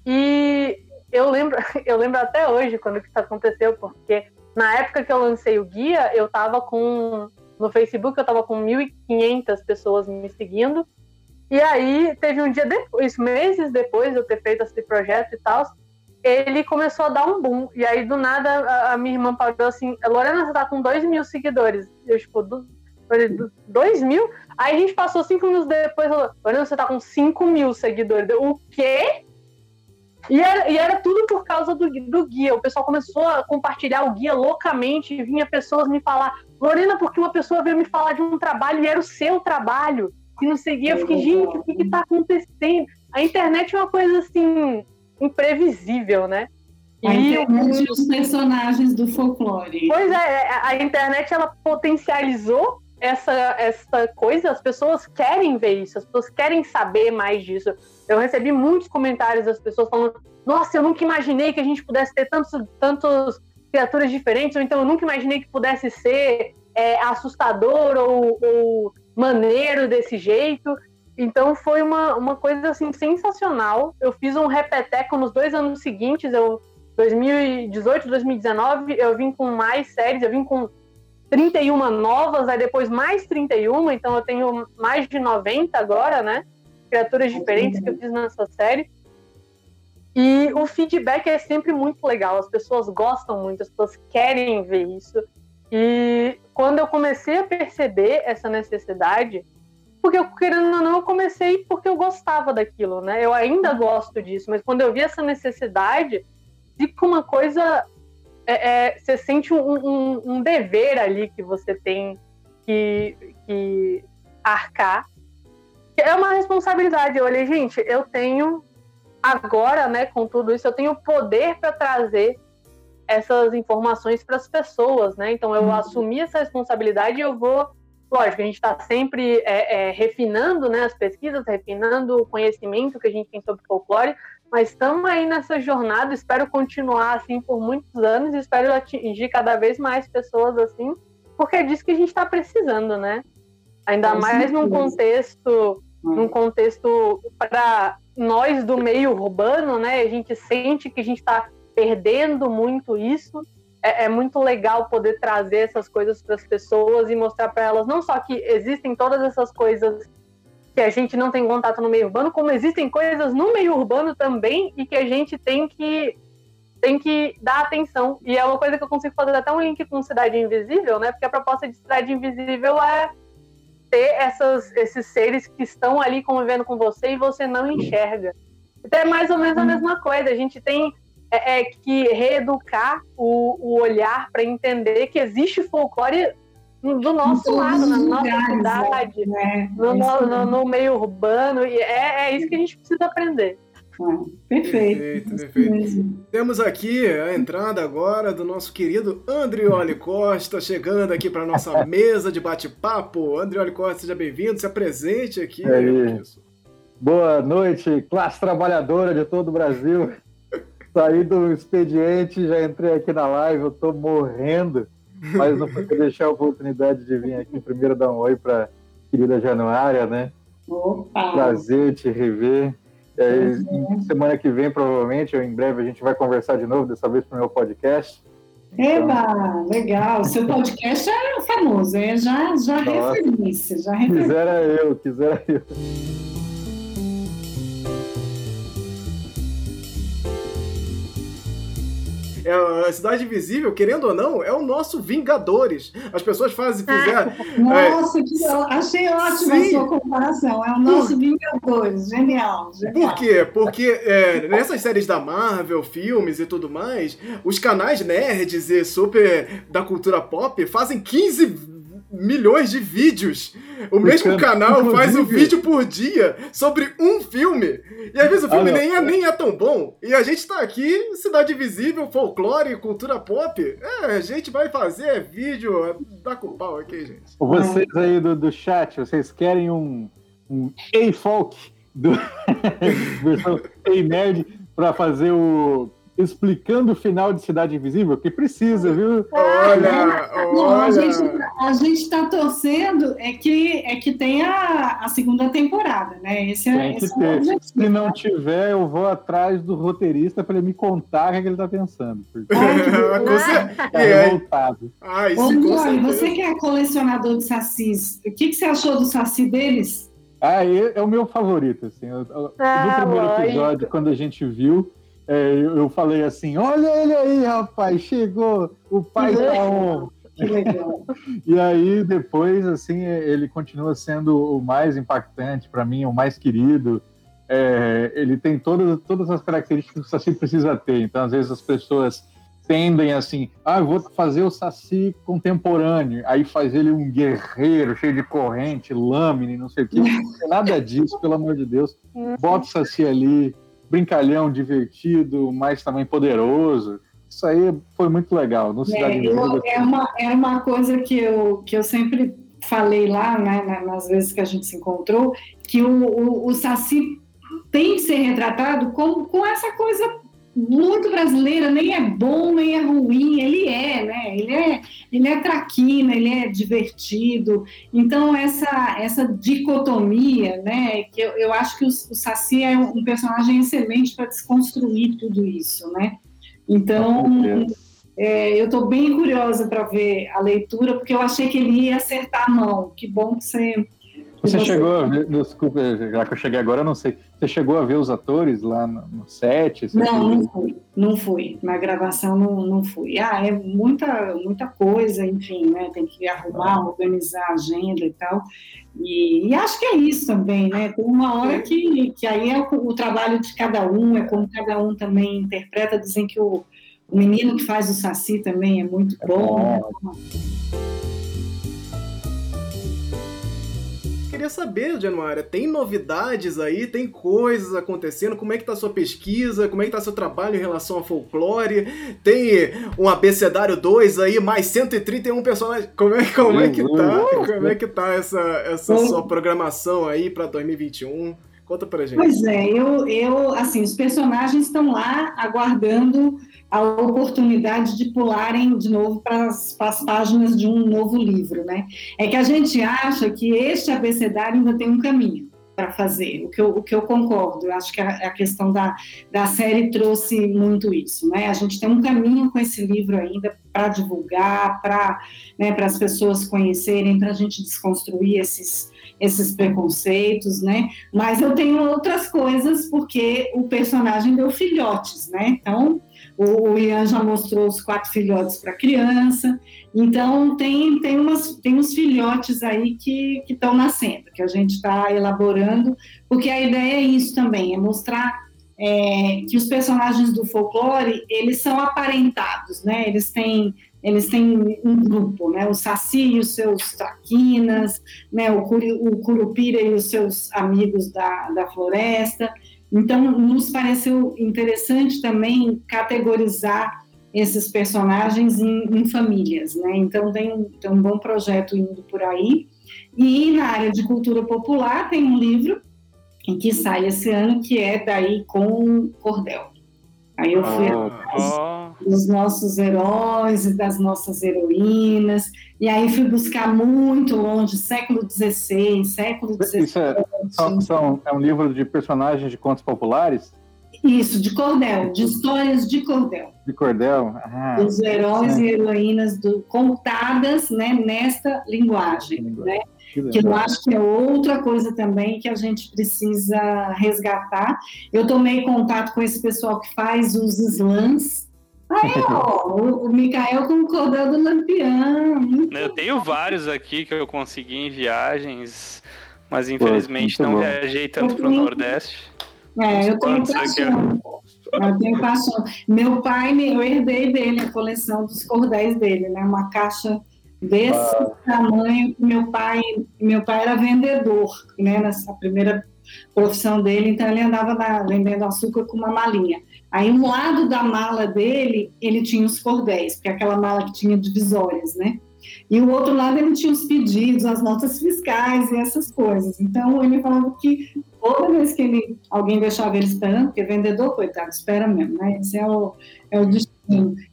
E eu lembro, [LAUGHS] eu lembro até hoje quando que isso aconteceu, porque na época que eu lancei o guia, eu tava com no Facebook eu tava com 1.500 pessoas me seguindo. E aí teve um dia depois, meses depois de eu ter feito esse projeto e tal, ele começou a dar um boom. E aí do nada a, a minha irmã parou assim: Lorena, você tá com 2 mil seguidores. Eu, tipo, do, falei, "Do- 2 mil? Aí a gente passou cinco minutos depois, falou, Lorena, você tá com 5 mil seguidores. Eu, o quê? E era, e era tudo por causa do, do guia. O pessoal começou a compartilhar o guia loucamente e vinha pessoas me falar, Lorena, porque uma pessoa veio me falar de um trabalho e era o seu trabalho. E não seguia. Eu fiquei, gente, o que que tá acontecendo? A internet é uma coisa assim, imprevisível, né? A E internet e os personagens do folclore. Pois é, a internet ela potencializou essa, essa coisa, as pessoas querem ver isso, as pessoas querem saber mais disso. Eu recebi muitos comentários das pessoas falando: Nossa, eu nunca imaginei que a gente pudesse ter tantos, tantos criaturas diferentes, ou então eu nunca imaginei que pudesse ser é, assustador ou, ou maneiro desse jeito. Então foi uma, uma coisa assim sensacional. Eu fiz um repeteco nos dois anos seguintes, eu 2018, 2019, eu vim com mais séries, eu vim com 31 novas, aí depois mais 31, então eu tenho mais de 90 agora, né? Criaturas diferentes que eu fiz nessa série. E o feedback é sempre muito legal, as pessoas gostam muito, as pessoas querem ver isso. E quando eu comecei a perceber essa necessidade, porque eu, querendo ou não, eu comecei porque eu gostava daquilo, né? Eu ainda gosto disso, mas quando eu vi essa necessidade, fica uma coisa. É, é, você sente um, um, um, dever ali que você tem que, que arcar. É uma responsabilidade. Eu olhei, gente, eu tenho agora, né, com tudo isso, eu tenho poder para trazer essas informações para as pessoas, né? Então eu uhum. assumi essa responsabilidade e eu vou, lógico, a gente está sempre é, é, refinando, né, as pesquisas, refinando o conhecimento que a gente tem sobre folclore, mas estamos aí nessa jornada, espero continuar assim por muitos anos e espero atingir cada vez mais pessoas assim, porque é disso que a gente está precisando, né? Ainda mais num contexto. Num contexto para nós do meio urbano, né? A gente sente que a gente está perdendo muito isso. É, é, muito legal poder trazer essas coisas para as pessoas e mostrar para elas não só que existem todas essas coisas que a gente não tem contato no meio urbano, como existem coisas no meio urbano também e que a gente tem que tem que dar atenção. E é uma coisa que eu consigo fazer até um link com Cidade Invisível, né? Porque a proposta de Cidade Invisível é ter essas, esses seres que estão ali convivendo com você e você não enxerga. Então é mais ou menos a mesma coisa. A gente tem é, é que reeducar o, o olhar para entender que existe folclore do nosso lado, na nossa cidade, né? no, no, no, meio urbano, e é, é isso que a gente precisa aprender. Perfeito. Perfeito, perfeito. Temos aqui a entrada agora do nosso querido Andrioli Costa, chegando aqui para nossa [LAUGHS] mesa de bate-papo. Andrioli Costa, seja bem-vindo, se apresente aqui. É Boa noite, classe trabalhadora de todo o Brasil. [LAUGHS] Saí do expediente, já entrei aqui na live, eu tô morrendo, mas não podia deixar a oportunidade de vir aqui primeiro dar um oi para querida Januária, né? Opa. Prazer te rever. É, uhum. semana que vem, provavelmente, ou em breve, a gente vai conversar de novo, dessa vez para o meu podcast. Eba, então... legal. Seu podcast é famoso, é já, já referência. Já referência. Quisera eu, quisera eu. É, a Cidade Invisível, querendo ou não, é o nosso Vingadores. As pessoas fazem, fizeram. [LAUGHS] Nossa, é, que, achei ótima sim. a sua comparação. É o nosso. Vingadores. Genial, genial. Por quê? Porque é, nessas séries da Marvel, filmes e tudo mais, os canais nerds e super da cultura pop fazem 15 milhões de vídeos. O mesmo canal faz um vídeo por dia sobre um filme. E às vezes o filme ah, nem, é, nem é tão bom. E a gente tá aqui, Cidade Visível, folclore, cultura pop. É, a gente vai fazer vídeo da com pau aqui, gente. Vocês aí do, do chat, vocês querem um, um A-Folk do [LAUGHS] versão A-Nerd pra fazer o explicando o final de Cidade Invisível, que precisa, viu? Olha, olha. a gente a está torcendo é que é que tenha a segunda temporada, né? Esse é, esse é o Se não tiver, eu vou atrás do roteirista para ele me contar o que, é que ele está pensando. Porque Ai, [LAUGHS] tá é. revoltado. Ah, isso Ô, você que é colecionador de sacis, o que, que você achou do saci deles? Ah, é o meu favorito, assim. Ah, no primeiro episódio, quando a gente viu, é, eu, falei assim: olha ele aí, rapaz, chegou, o pai tá [LAUGHS] on. Que legal. e aí, depois, assim, ele continua sendo o mais impactante para mim, o mais querido. É, ele tem todas, todas as características que o Saci precisa ter. Então, às vezes, as pessoas tendem assim, ah, eu vou fazer o Saci contemporâneo, aí faz ele um guerreiro cheio de corrente, lâmina, não sei o quê. Nada disso, pelo amor de Deus. Bota o Saci ali, brincalhão, divertido, mas também poderoso. Isso aí foi muito legal. No Cidade é, eu, é, uma, é uma coisa que eu, que eu sempre falei lá, né, nas vezes que a gente se encontrou, que o, o, o Saci tem que ser retratado com, com essa coisa muito brasileira, nem é bom, nem é ruim, ele é, né? Ele é, ele é traquina, ele é divertido. Então, essa, essa dicotomia, né? Que eu, eu acho que o, o Saci é um personagem excelente para desconstruir tudo isso, né? Então, é, eu estou bem curiosa para ver a leitura, porque eu achei que ele ia acertar a mão. Que bom que você você, você chegou a ver, desculpa, já que eu cheguei agora, eu não sei. Você chegou a ver os atores lá no, no set? Não, não fui, não fui. Na gravação não, não fui. Ah, é muita, muita coisa, enfim, né? Tem que arrumar, ah. organizar a agenda e tal. E, e, acho que é isso também, né? Tem uma hora que, que aí é o, o trabalho de cada um, é como cada um também interpreta. Dizem que o, o menino que faz o Saci também é muito bom. É bom. Né? Queria saber, Januária, tem novidades aí, tem coisas acontecendo? Como é que tá a sua pesquisa? Como é que tá seu trabalho em relação ao folclore? Tem um abecedário 2 aí, mais 131 personagens. Como é, como é que tá? Como é que tá essa, essa sua programação aí para 2021? Conta pra gente. Pois é, eu, eu assim, os personagens estão lá aguardando a oportunidade de pularem de novo para as páginas de um novo livro, né? É que a gente acha que este abecedário ainda tem um caminho para fazer, o que, eu, o que eu concordo. Eu acho que a, a, questão da, da série trouxe muito isso, né? A gente tem um caminho com esse livro ainda para divulgar, para né, as pessoas conhecerem, para a gente desconstruir esses, esses preconceitos, né? Mas eu tenho outras coisas porque o personagem deu filhotes, né? Então o, Ian já mostrou os quatro filhotes para criança. Então, tem, tem, umas, tem uns filhotes aí que estão nascendo, que a gente está elaborando, porque a ideia é isso também, é mostrar é, que os personagens do folclore, eles são aparentados, né? Eles têm eles têm um grupo, né? O Saci e os seus traquinas, né? O, Curi, o Curupira e os seus amigos da, da floresta. Então, nos pareceu interessante também categorizar esses personagens em, em famílias, né? Então, tem, tem um bom projeto indo por aí. E na área de cultura popular, tem um livro que sai esse ano, que é Daí com Cordel. Aí eu fui oh, atrás oh. dos nossos heróis e das nossas heroínas, e aí fui buscar muito longe, século XVI, século XVII. Isso é, são, são, é um livro de personagens de contos populares? Isso, de cordel, de histórias de cordel. De cordel? Ah, Os heróis e heroínas do, contadas né, nesta linguagem. Né? Que, que eu acho que é outra coisa também que a gente precisa resgatar. Eu tomei contato com esse pessoal que faz os slams. Aí, [LAUGHS] ó, o, Mikael com o cordel do Lampião. Eu tenho vários aqui que eu consegui em viagens, mas infelizmente Pô, não bom. viajei tanto para o Nordeste. É, eu tenho paixão. Eu tenho paixão. Meu pai, eu herdei dele a coleção dos cordéis dele, né? Uma caixa desse ah. tamanho meu pai meu pai era vendedor né nessa primeira profissão dele então ele andava na, vendendo açúcar com uma malinha. Aí um lado da mala dele ele tinha os cordéis porque é aquela mala que tinha divisórias né? E o outro lado ele tinha os pedidos as notas fiscais e essas coisas. Então ele falava que toda vez que ele alguém deixava ele esperando porque vendedor coitado espera mesmo né? Esse é o é o destino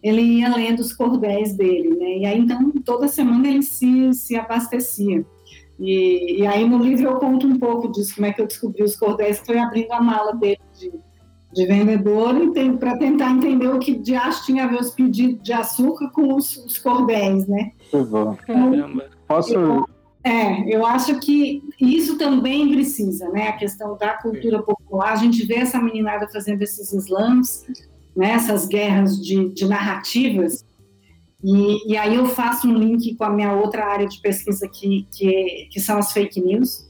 ele ia lendo os cordéis dele, né? E aí, então, toda semana ele se, se abastecia. E, e aí, no livro, eu conto um pouco disso, como é que eu descobri os cordéis, foi abrindo a mala dele de, de vendedor para tentar entender o que de acho tinha a ver os pedidos de açúcar com os, os cordéis, né? Então, Caramba. Posso... Eu, é, eu acho que isso também precisa, né? A questão da cultura popular. A gente vê essa meninada fazendo esses slams, né, guerras de, de narrativas. E, e, aí eu faço um link com a minha outra área de pesquisa, que, que, que são as fake news.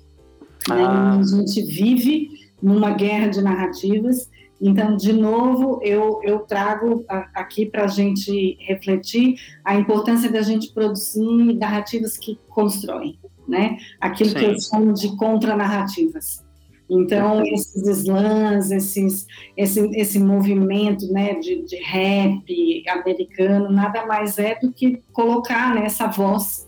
Né? Ah. A gente vive numa guerra de narrativas. Então, de novo, eu, eu trago aqui para a gente refletir a importância da gente produzir narrativas que constroem, né? Aquilo Sim. que eu chamo de contranarrativas. Então, esses slams, esses, esse, esse movimento né, de, de rap americano, nada mais é do que colocar né, essa voz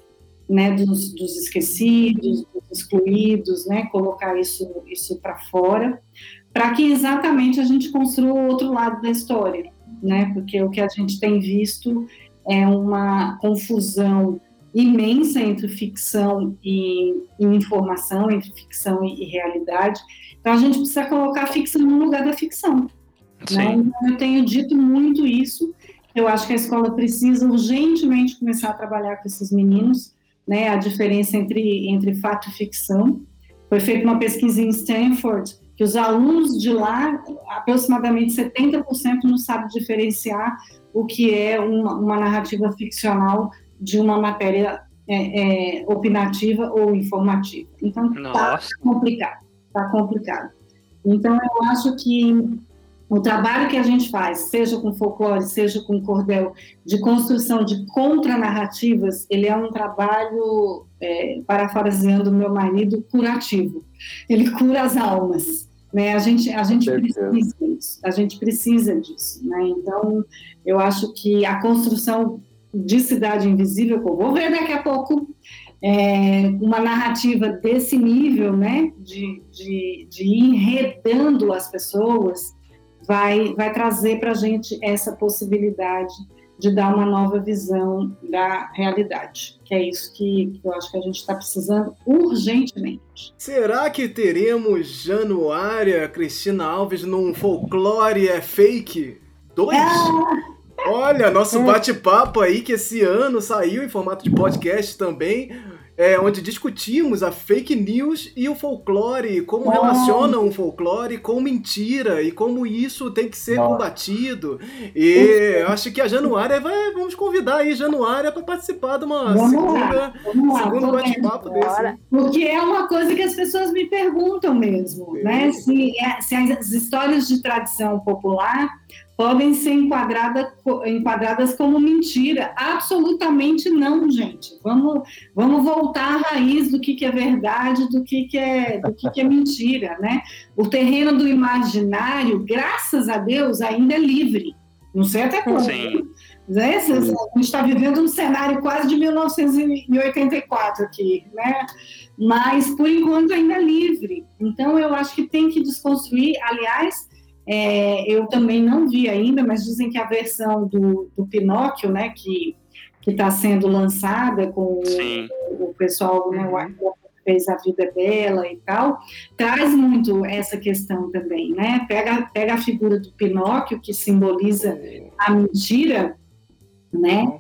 né, dos, dos esquecidos, dos excluídos, né, colocar isso, isso para fora, para que exatamente a gente construa o outro lado da história, né, porque o que a gente tem visto é uma confusão imensa entre ficção e, e informação, entre ficção e, e, realidade. Então a gente precisa colocar a ficção no lugar da ficção. Né? Eu tenho dito muito isso. Eu acho que a escola precisa urgentemente começar a trabalhar com esses meninos, né? A diferença entre entre fato e ficção. Foi feita uma pesquisa em Stanford que os alunos de lá, aproximadamente 70% não sabem diferenciar o que é uma, uma narrativa ficcional de uma matéria é, é, opinativa ou informativa. Então, está complicado, está complicado. Então, eu acho que o trabalho que a gente faz, seja com folclore, seja com cordel, de construção de contranarrativas, ele é um trabalho, é, parafraseando meu marido, curativo. Ele cura as almas. Né? A gente, a gente precisa disso, a gente precisa disso. Né? Então, eu acho que a construção de Cidade Invisível, que eu vou ver daqui a pouco, é, uma narrativa desse nível, né, de, de, de enredando as pessoas, vai, vai trazer para a gente essa possibilidade de dar uma nova visão da realidade, que é isso que, que eu acho que a gente está precisando urgentemente. Será que teremos Januária Cristina Alves num folclore é fake 2? Ah! Olha, nosso bate-papo aí que esse ano saiu em formato de podcast também é, onde discutimos a fake news e o folclore, como oh. relacionam o folclore com mentira e como isso tem que ser oh. combatido. E acho que a Januária vai, vamos convidar aí Januária para participar de uma vamos segunda, lá, segundo bate-papo desse. Porque é uma coisa que as pessoas me perguntam mesmo, né? Se, é, se as histórias de tradição popular podem ser enquadrada, enquadradas como mentira. Absolutamente não, gente. Vamos, vamos voltar à raiz do que, que é verdade, do que, que, é, do que, que é mentira. Né? O terreno do imaginário, graças a Deus, ainda é livre. Não sei até quando. Sim. Né? A gente está vivendo um cenário quase de 1984 aqui, né? Mas, por enquanto, ainda é livre. Então, eu acho que tem que desconstruir. Aliás, é, eu também não vi ainda, mas dizem que a versão do, do Pinóquio, né, que está sendo lançada com o, o, pessoal, né, o fez a vida dela e tal, traz muito essa questão também, né? Pega, pega a figura do Pinóquio, que simboliza a mentira, né?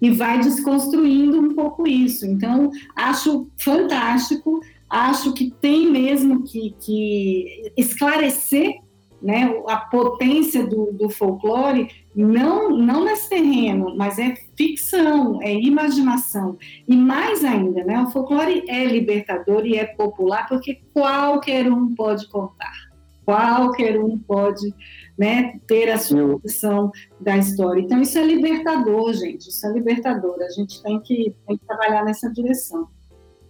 E vai desconstruindo um pouco isso. Então, acho fantástico, acho que tem mesmo que, que esclarecer né, a potência do, do, folclore não, não nesse terreno, mas é ficção, é imaginação. E mais ainda, né, o folclore é libertador e é popular porque qualquer um pode contar, qualquer um pode né, ter a sua versão da história. Então, isso é libertador, gente, isso é libertador. A gente tem que, tem que trabalhar nessa direção.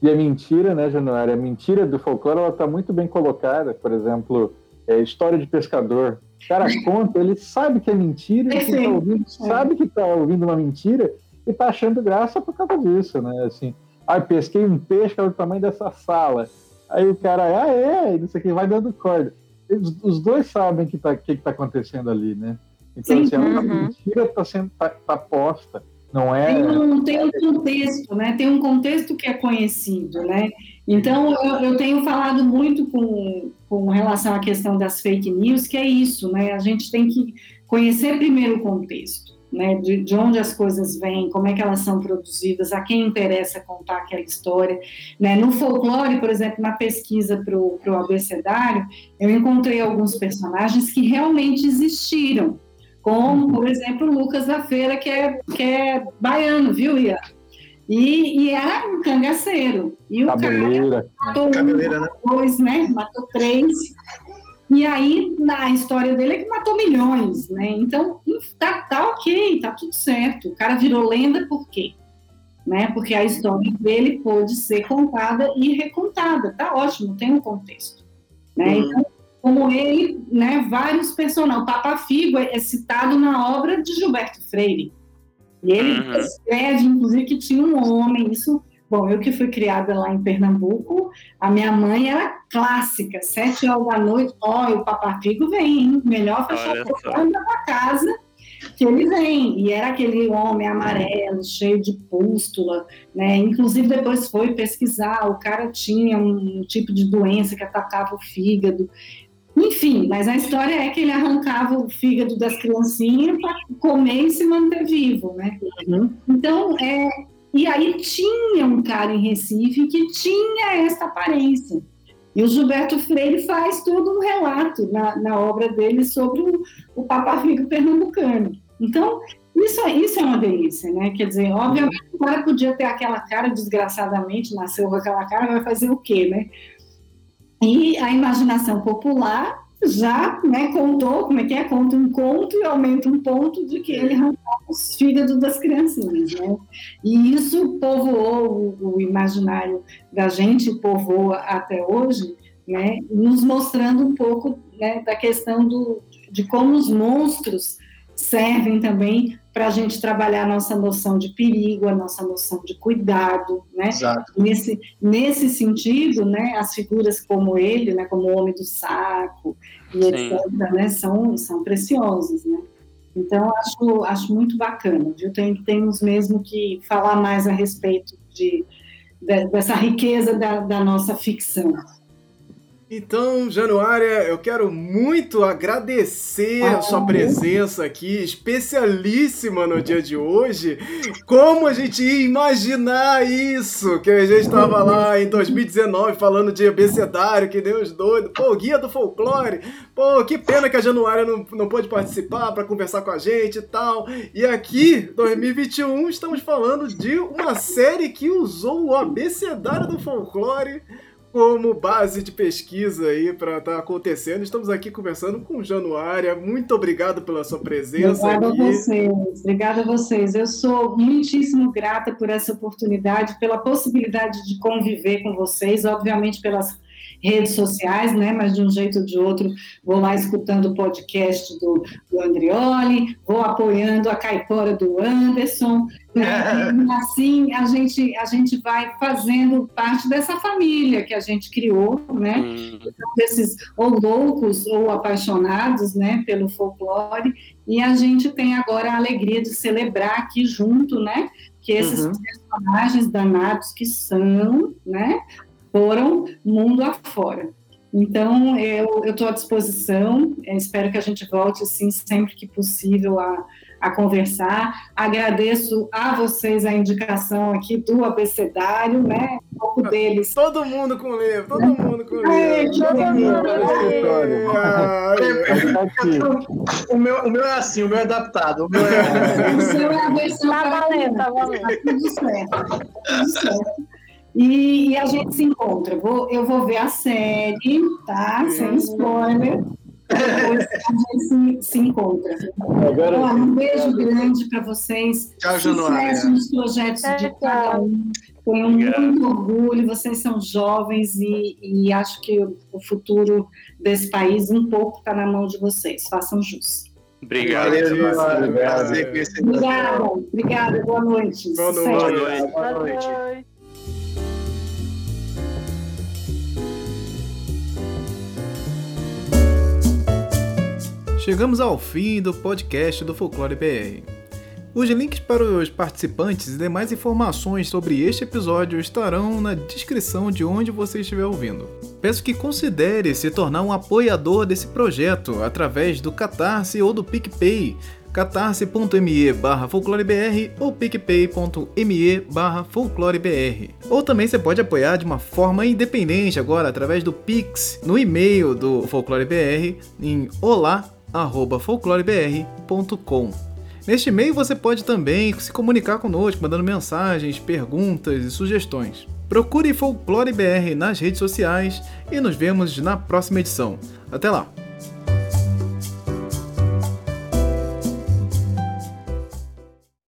E a mentira, né, Januária? A mentira do folclore ela está muito bem colocada, por exemplo é, história de pescador. O cara conta, ele sabe que é mentira, e quem tá ouvindo é. sabe que está ouvindo uma mentira e está achando graça por causa disso, né? Assim, ah, pesquei um peixe que é do tamanho dessa sala. Aí o cara, ah, é, isso aqui vai dando corda. Eles, os dois sabem o que está que tá acontecendo ali, né? Então, Sim, assim, uhum. a mentira está sendo tá, tá posta. Não é. Tem um, tem um contexto, né? Tem um contexto que é conhecido, né? Então, eu, eu, tenho falado muito com, com relação à questão das fake news, que é isso, né? A gente tem que conhecer primeiro o contexto, né? De, de onde as coisas vêm, como é que elas são produzidas, a quem interessa contar aquela história, né? No folclore, por exemplo, na pesquisa para o abecedário, eu encontrei alguns personagens que realmente existiram, como, por exemplo, Lucas da Feira, que é, que é baiano, viu, Ian? E, e era um cangaceiro. E o Cabeleira. cara matou Cabeleira, um, né? dois, né? Matou três. E aí, na história dele, é que matou milhões, né? Então, tá, tá ok, tá tudo certo. O cara virou lenda por quê? Né? Porque a história dele pode ser contada e recontada. Tá ótimo, tem um contexto. Né? Uhum. Então, como ele, né, vários personagens. O Papa Figo é citado na obra de Gilberto Freire. E ele uhum. escreve, inclusive, que tinha um homem, isso, bom, eu que fui criada lá em Pernambuco, a minha mãe era clássica, sete horas da noite, ó, o papafigo vem, hein? melhor fechar a porta da casa, que ele vem, e era aquele homem amarelo, cheio de pústula, né, inclusive depois foi pesquisar, o cara tinha um tipo de doença que atacava o fígado, enfim, mas a história é que ele arrancava o fígado das criancinhas para comer e se manter vivo, né? Uhum. Então, é, e aí tinha um cara em Recife que tinha essa aparência. E o Gilberto Freire faz todo um relato na, na obra dele sobre o, o papafigo pernambucano. Então, isso, isso é uma delícia, né? Quer dizer, obviamente o cara podia ter aquela cara, desgraçadamente, nasceu com aquela cara, vai fazer o quê, né? E a imaginação popular já né, contou, como é que é? Conta um conto e aumenta um ponto de que ele arrancava os fígados das criancinhas, né? E isso povoou o, o imaginário da gente, povoa até hoje, né? Nos mostrando um pouco né, da questão do, de como os monstros servem também para a gente trabalhar a nossa noção de perigo, a nossa noção de cuidado, né? Exato. Nesse, nesse sentido, né, as figuras como ele, né, como o Homem do Saco e etc., né, são, são preciosas, né? Então, acho, acho muito bacana, viu? Tem, temos mesmo que falar mais a respeito de, de dessa riqueza da, da nossa ficção. Então, Januária, eu quero muito agradecer a sua presença aqui, especialíssima no dia de hoje. Como a gente ia imaginar isso? Que a gente estava lá em 2019 falando de abecedário, que Deus doido. Pô, guia do folclore. Pô, que pena que a Januária não, não pôde participar para conversar com a gente e tal. E aqui, 2021, estamos falando de uma série que usou o abecedário do folclore como base de pesquisa aí para estar tá acontecendo. Estamos aqui conversando com Januária. Muito obrigado pela sua presença. Obrigada aqui. a vocês. Obrigada a vocês. Eu sou muitíssimo grata por essa oportunidade, pela possibilidade de conviver com vocês, obviamente pelas redes sociais, né? Mas de um jeito ou de outro, vou lá escutando o podcast do, do Andrioli, vou apoiando a caipora do Anderson. Assim a gente, a gente vai fazendo parte dessa família que a gente criou, né? Hum. Então, desses ou loucos ou apaixonados, né? Pelo folclore. E a gente tem agora a alegria de celebrar aqui junto, né? Que esses uhum. personagens danados que são, né? foram mundo afora. Então, eu estou à disposição, espero que a gente volte, sim, sempre que possível a, a conversar. Agradeço a vocês a indicação aqui do abecedário, né? Um pouco deles. Todo mundo com livro, todo mundo com livro. O meu, o meu é assim, o meu é adaptado. O meu é... o seu é a versão... Tá valendo, tá valendo. Tá tudo certo, tudo certo. E, e, a gente se encontra. Vou, eu vou ver a série, tá? Sem spoiler. Depois a gente se, se encontra. Agora, um beijo grande para vocês. Tchau, Januária. Sucesso nos projetos de cada um. Tenho muito orgulho, vocês são jovens e, e acho que o, futuro desse país um pouco está na mão de vocês. Façam jus. Obrigado. Valeu, Obrigada, obrigada. Boa noite. Boa noite. Boa noite. Boa noite. Chegamos ao fim do podcast do Folclore BR. Os links para os participantes e demais informações sobre este episódio estarão na descrição de onde você estiver ouvindo. Peço que considere se tornar um apoiador desse projeto através do Catarse ou do PicPay, catarse.me barra folclorebr ou picpay.me barra folclorebr. Ou também você pode apoiar de uma forma independente agora através do Pix no e-mail do folclorebr em olá folclorebr.com. Neste e-mail você pode também se comunicar conosco, mandando mensagens, perguntas e sugestões. Procure Folclore BR nas redes sociais e nos vemos na próxima edição. Até lá!